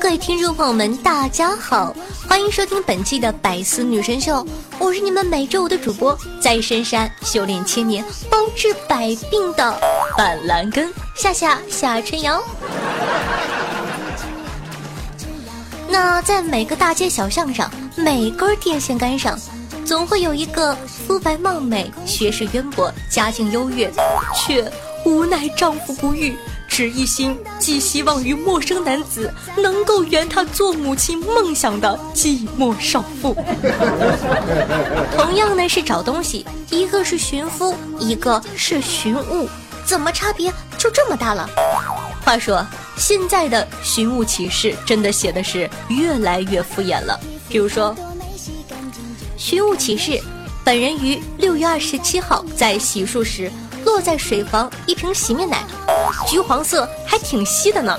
各位听众朋友们，大家好，欢迎收听本期的百思女神秀，我是你们每周五的主播，在深山修炼千年，包治百病的板蓝根夏夏夏春瑶。那在每个大街小巷上，每根电线杆上，总会有一个肤白貌美、学识渊博、家境优越，却无奈丈夫不遇。只一心寄希望于陌生男子能够圆她做母亲梦想的寂寞少妇。同样呢是找东西，一个是寻夫，一个是寻物，怎么差别就这么大了？话说现在的寻物启事真的写的是越来越敷衍了。比如说，寻物启事，本人于六月二十七号在洗漱时。落在水房一瓶洗面奶，橘黄色还挺稀的呢。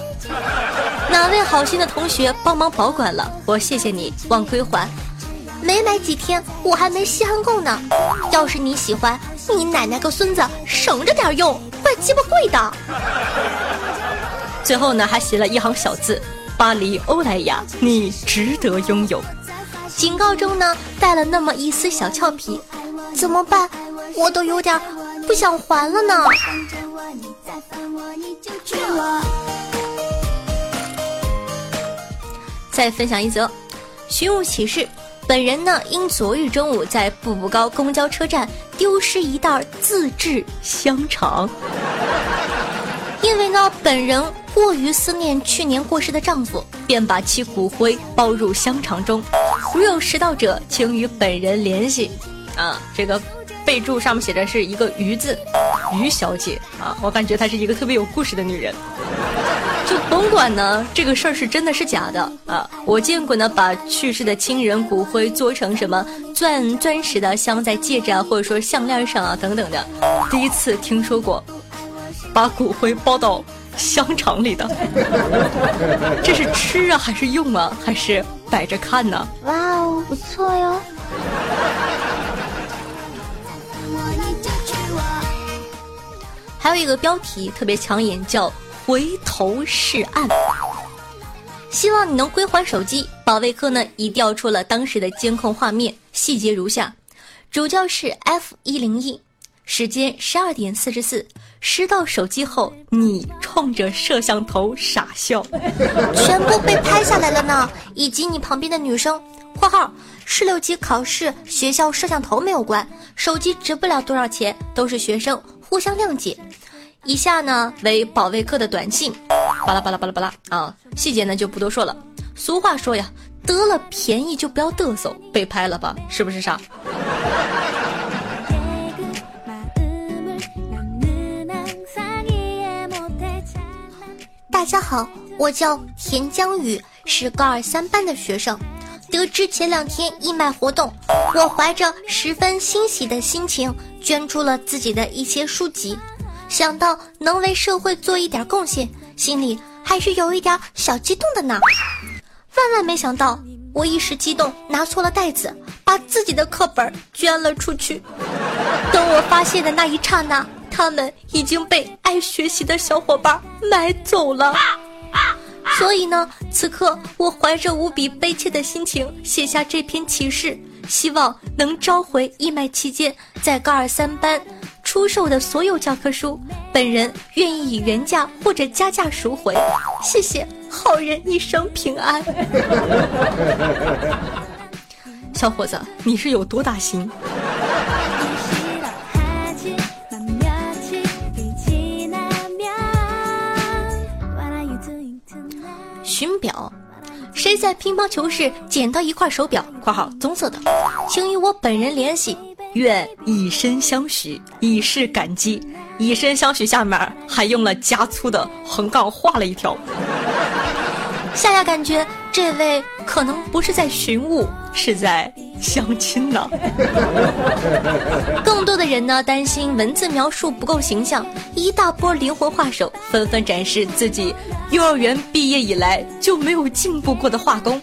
哪位好心的同学帮忙保管了？我谢谢你，忘归还。没买几天，我还没稀罕够呢。要是你喜欢，你奶奶个孙子省着点用，怪鸡巴贵的。最后呢，还写了一行小字：巴黎欧莱雅，你值得拥有。警告中呢，带了那么一丝小俏皮。怎么办？我都有点。不想还了呢。再分享一则寻物启事，本人呢因昨日中午在步步高公交车站丢失一袋自制香肠，因为呢本人过于思念去年过世的丈夫，便把其骨灰包入香肠中。如有拾到者，请与本人联系。啊，这个。备注上面写着是一个于字，于小姐啊，我感觉她是一个特别有故事的女人。就甭管呢，这个事儿是真的是假的啊。我见过呢，把去世的亲人骨灰做成什么钻钻石的镶在戒指啊，或者说项链上啊等等的。第一次听说过，把骨灰包到香肠里的，这是吃啊还是用啊还是摆着看呢？哇哦，不错哟。还有一个标题特别抢眼，叫“回头是岸”。希望你能归还手机。保卫科呢已调出了当时的监控画面，细节如下：主教室 F 一零一，时间十二点四十四，拾到手机后，你冲着摄像头傻笑，全部被拍下来了呢，以及你旁边的女生（括号十六级考试学校摄像头没有关，手机值不了多少钱，都是学生）。互相谅解。以下呢为保卫科的短信，巴拉巴拉巴拉巴拉啊，细节呢就不多说了。俗话说呀，得了便宜就不要嘚瑟，被拍了吧，是不是傻？大家好，我叫田江宇，是高二三班的学生。得知前两天义卖活动，我怀着十分欣喜的心情捐出了自己的一些书籍，想到能为社会做一点贡献，心里还是有一点小激动的呢。万万没想到，我一时激动拿错了袋子，把自己的课本捐了出去。等我发现的那一刹那，他们已经被爱学习的小伙伴买走了。所以呢，此刻我怀着无比悲切的心情写下这篇启事，希望能召回义卖期间在高二三班出售的所有教科书。本人愿意以原价或者加价赎回。谢谢，好人一生平安。小伙子，你是有多大心？寻表，谁在乒乓球室捡到一块手表（括号棕色的），请与我本人联系，愿以身相许，以示感激。以身相许，下面还用了加粗的横杠画了一条。夏夏感觉这位可能不是在寻物，是在相亲呢。更多的人呢担心文字描述不够形象，一大波灵魂画手纷纷展示自己幼儿园毕业以来就没有进步过的画工。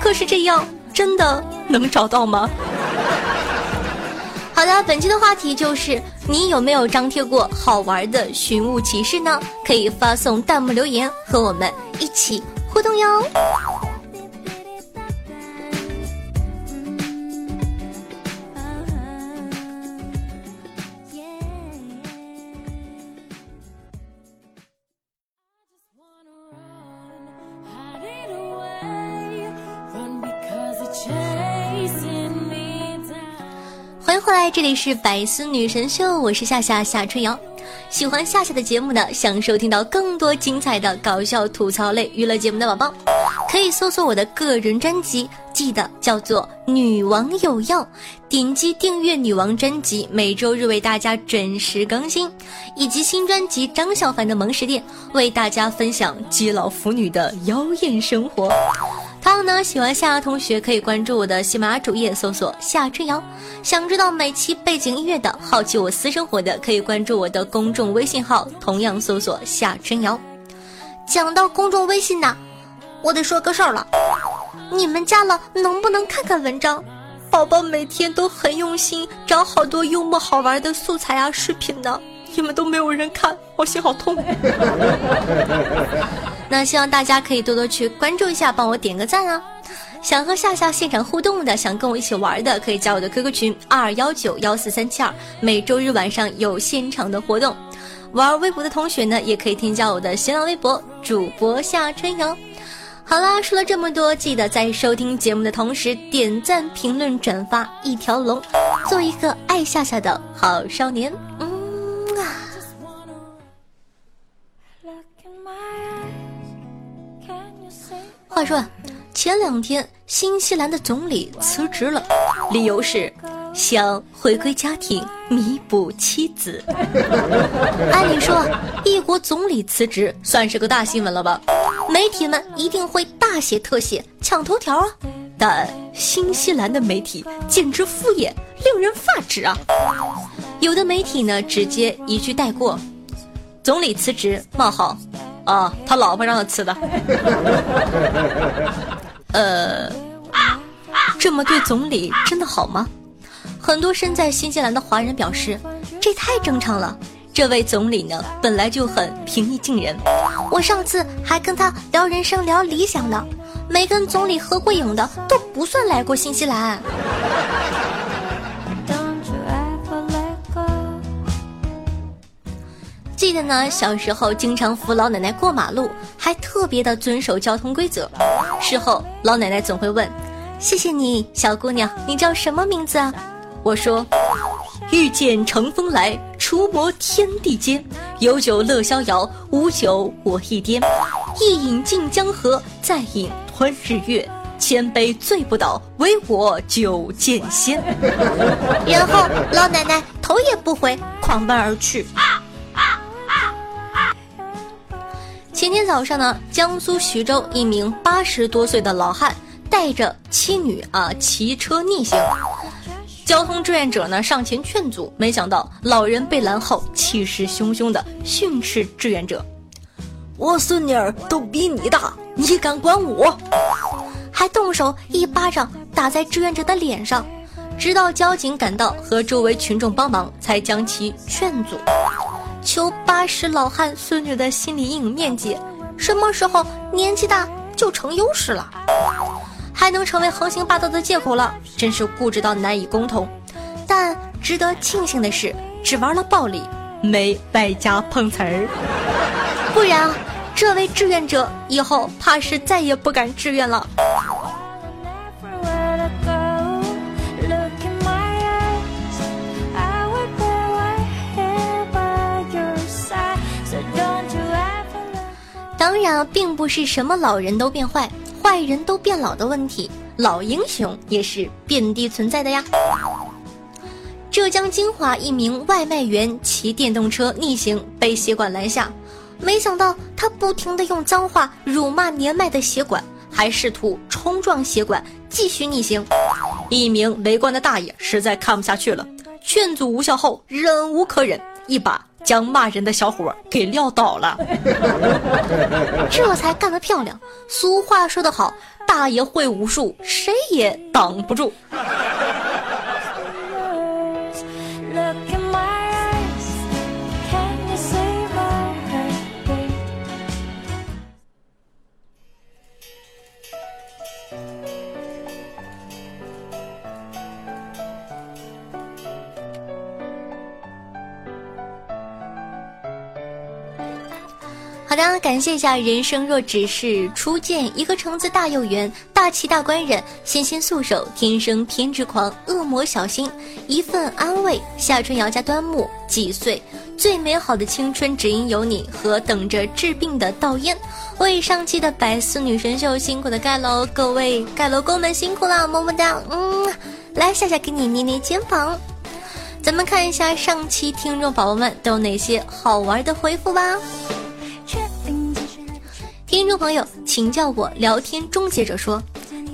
可是这样真的能找到吗？好的，本期的话题就是你有没有张贴过好玩的寻物启事呢？可以发送弹幕留言和我们一起互动哟。这里是百思女神秀，我是夏夏夏春瑶。喜欢夏夏的节目呢，想收听到更多精彩的搞笑吐槽类娱乐节目的宝宝，可以搜索我的个人专辑，记得叫做《女王有药》，点击订阅女王专辑，每周日为大家准时更新，以及新专辑张小凡的萌食店，为大家分享基佬腐女的妖艳生活。同样呢，喜欢夏夏同学可以关注我的喜马拉雅主页，搜索夏春瑶。想知道每期背景音乐的，好奇我私生活的，可以关注我的公众微信号，同样搜索夏春瑶。讲到公众微信呢，我得说个事儿了，你们加了能不能看看文章？宝宝每天都很用心，找好多幽默好玩的素材啊、视频呢，你们都没有人看，我心好痛。那希望大家可以多多去关注一下，帮我点个赞啊！想和夏夏现场互动的，想跟我一起玩的，可以加我的 QQ 群二幺九幺四三七二，每周日晚上有现场的活动。玩微博的同学呢，也可以添加我的新浪微博主播夏春瑶。好啦，说了这么多，记得在收听节目的同时点赞、评论、转发一条龙，做一个爱夏夏的好少年。嗯啊。说，前两天新西兰的总理辞职了，理由是想回归家庭，弥补妻子。按理说，一国总理辞职算是个大新闻了吧？媒体们一定会大写特写抢头条啊！但新西兰的媒体简直敷衍，令人发指啊！有的媒体呢，直接一句带过：“总理辞职：冒号。”啊，他老婆让他吃的。呃，这么对总理真的好吗？很多身在新西兰的华人表示，这太正常了。这位总理呢，本来就很平易近人。我上次还跟他聊人生、聊理想呢。没跟总理合过影的都不算来过新西兰。记得呢，小时候经常扶老奶奶过马路，还特别的遵守交通规则。事后老奶奶总会问：“谢谢你，小姑娘，你叫什么名字啊？”我说：“遇见乘风来，除魔天地间。有酒乐逍遥，无酒我亦颠。一饮尽江河，再饮吞日月。千杯醉不倒，唯我酒剑仙。”然后老奶奶头也不回，狂奔而去。前天早上呢，江苏徐州一名八十多岁的老汉带着妻女啊骑车逆行，交通志愿者呢上前劝阻，没想到老人被拦后，气势汹汹的训斥志愿者：“我孙女儿都比你大，你敢管我？”还动手一巴掌打在志愿者的脸上，直到交警赶到和周围群众帮忙，才将其劝阻。求八十老汉孙女的心理阴影面积，什么时候年纪大就成优势了，还能成为横行霸道的借口了？真是固执到难以沟通。但值得庆幸的是，只玩了暴力，没败家碰瓷儿。不然啊，这位志愿者以后怕是再也不敢志愿了。当然，并不是什么老人都变坏，坏人都变老的问题，老英雄也是遍地存在的呀。浙江金华一名外卖员骑电动车逆行被协管拦下，没想到他不停的用脏话辱骂年迈的协管，还试图冲撞协管继续逆行。一名围观的大爷实在看不下去了，劝阻无效后忍无可忍，一把将骂人的小伙给撂倒了。这才干得漂亮！俗话说得好，大爷会武术，谁也挡不住。的，感谢一下。人生若只是初见，一个橙子大又圆，大气大官人，纤纤素手，天生偏执狂，恶魔小心，一份安慰。夏春瑶家端木，几岁？最美好的青春只因有你和等着治病的道烟。为上期的百思女神秀辛苦的盖楼，各位盖楼工们辛苦了，么么哒。嗯，来夏夏给你捏捏肩膀。咱们看一下上期听众宝宝们都有哪些好玩的回复吧。听众朋友，请叫我聊天终结者说：“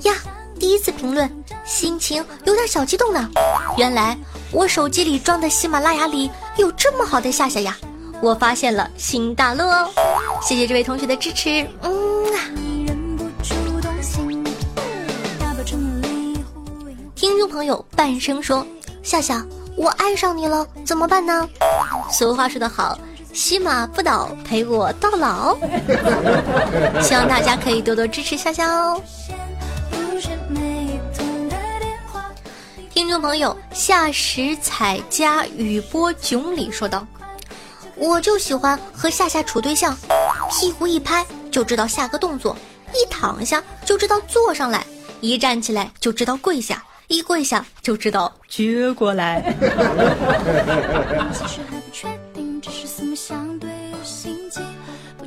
呀，第一次评论，心情有点小激动呢。原来我手机里装的喜马拉雅里有这么好的夏夏呀！我发现了新大陆哦！谢谢这位同学的支持。嗯啊。”听众朋友半生说：“夏夏，我爱上你了，怎么办呢？”俗话说得好。喜马不倒，陪我到老。希望大家可以多多支持夏夏哦。听众朋友夏时彩家雨波囧里说道：“我就喜欢和夏夏处对象，屁股一拍就知道下个动作，一躺下就知道坐上来，一站起来就知道跪下，一跪下就知道撅过来。”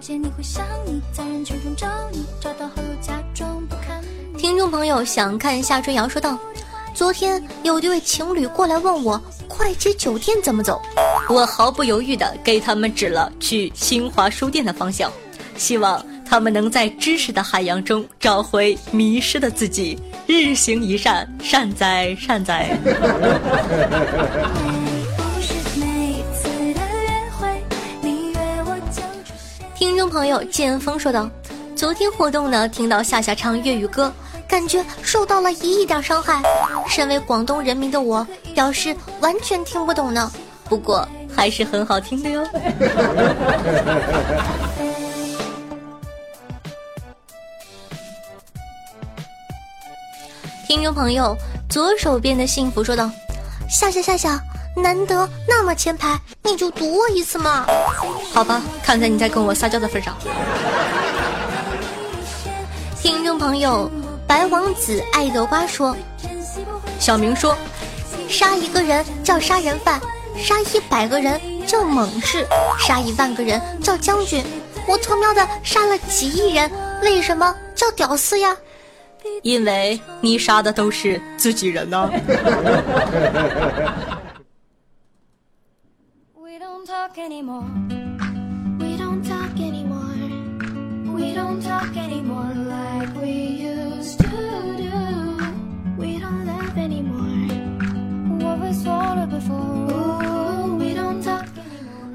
见你会想你，在人群中找你，找到后又假装不看听众朋友想看夏春瑶说道：“昨天有一对情侣过来问我快捷酒店怎么走，我毫不犹豫的给他们指了去新华书店的方向，希望他们能在知识的海洋中找回迷失的自己，日行一善，善哉善哉。”听众朋友剑锋说道：“昨天活动呢，听到夏夏唱粤语歌，感觉受到了一亿点伤害。身为广东人民的我，表示完全听不懂呢。不过还是很好听的哟。”听众朋友左手边的幸福说道：“夏夏夏夏。”难得那么前排，你就赌我一次嘛？好吧，看在你在跟我撒娇的份上。听众朋友，白王子爱豆瓜说，小明说，杀一个人叫杀人犯，杀一百个人叫猛士，杀一万个人叫将军。我他喵的杀了几亿人，为什么叫屌丝呀？因为你杀的都是自己人呢。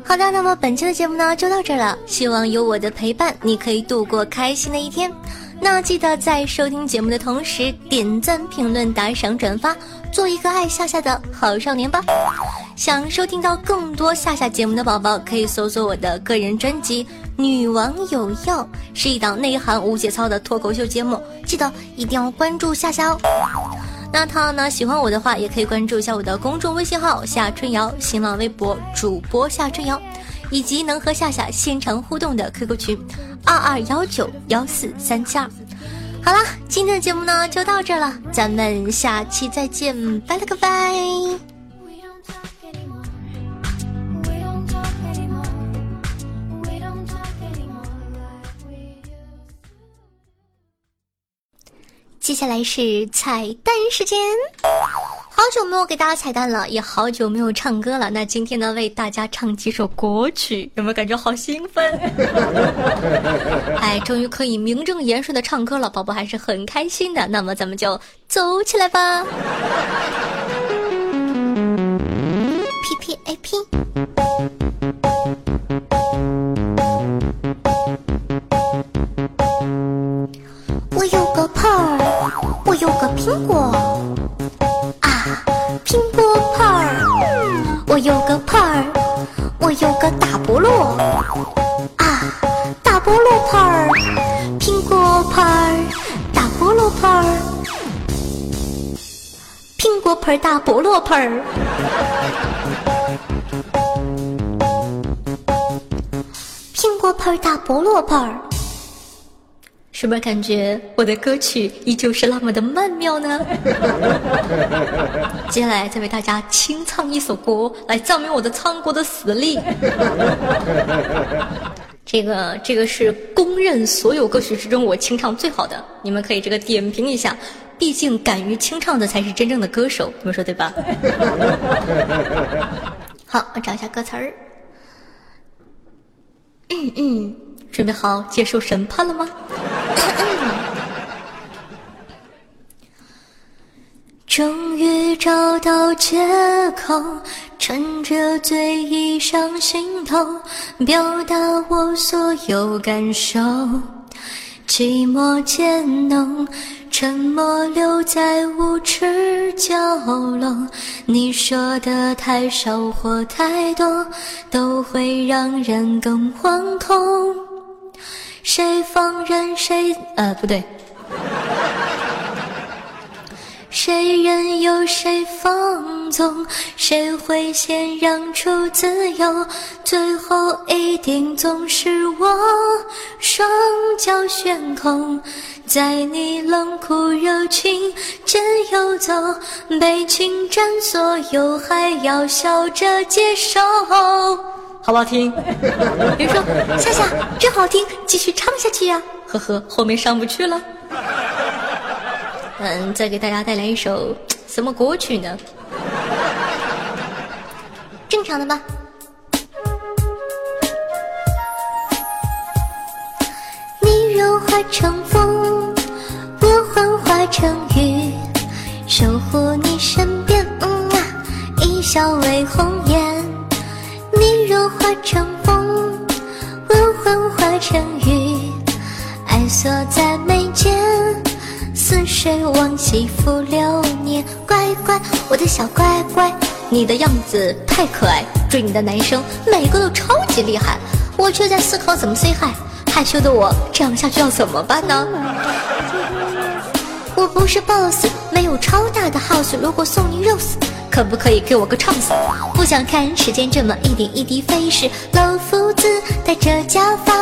好的，那么本期的节目呢就到这儿了。希望有我的陪伴，你可以度过开心的一天。那记得在收听节目的同时，点赞、评论、打赏、转发，做一个爱夏夏的好少年吧。想收听到更多夏夏节目的宝宝，可以搜索我的个人专辑《女王有药》，是一档内涵无节操的脱口秀节目，记得一定要关注夏夏哦。那他呢，喜欢我的话，也可以关注一下我的公众微信号夏春瑶，新浪微博主播夏春瑶，以及能和夏夏现场互动的 QQ 群二二幺九幺四三七二。好了，今天的节目呢就到这了，咱们下期再见，拜了个拜。接下来是彩蛋时间，好久没有给大家彩蛋了，也好久没有唱歌了。那今天呢，为大家唱几首国曲，有没有感觉好兴奋？哎，终于可以名正言顺的唱歌了，宝宝还是很开心的。那么咱们就走起来吧。P P A P。苹果派儿，大菠萝盆儿，苹果盆，大菠萝盆儿。是不是感觉我的歌曲依旧是那么的曼妙呢？接下来再为大家清唱一首歌，来证明我的唱歌的实力。这个这个是公认所有歌曲之中我清唱最好的，你们可以这个点评一下。毕竟敢于清唱的才是真正的歌手，你们说对吧？好，我找一下歌词儿。嗯嗯，准备好接受审判了吗？终于找到借口，趁着醉意上心头，表达我所有感受。寂寞渐浓，沉默留在无耻角落。你说的太少或太多，都会让人更惶恐。谁放任谁？呃，不对。谁任由谁放纵，谁会先让出自由？最后一定总是我，双脚悬空，在你冷酷热情间游走，被侵占所有，还要笑着接受，好不好听？别说夏夏真好听，继续唱下去呀！呵呵，后面上不去了。嗯，再给大家带来一首什么歌曲呢？正常的吧。你若化成风，我幻化成雨，守护你身边。嗯啊，一笑为红颜。你若化成风，我幻化成雨，爱锁在眉间。似水往昔浮流年，乖乖，我的小乖乖，你的样子太可爱，追你的男生每个都超级厉害，我却在思考怎么 say hi，害羞的我这样下去要怎么办呢？我不是 boss，没有超大的 house，如果送你 rose，可不可以给我个 chance？不想看时间这么一点一滴飞逝，老夫子戴着假发，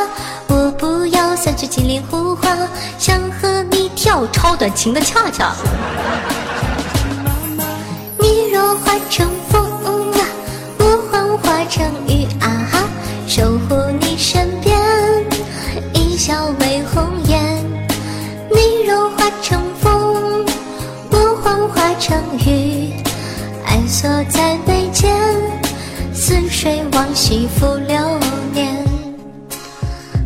我不要三句金莲胡话，想和你。跳超短情的恰恰，你若化成化成雨啊哈，守护你身边，一笑为红颜。你若化成风，我幻化成雨，爱锁在眉间，似水往昔浮流年。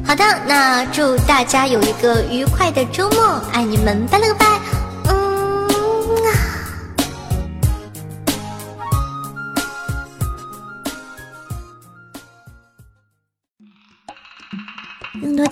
好的，那祝大家有一个愉快的周末，爱你们，拜了个拜，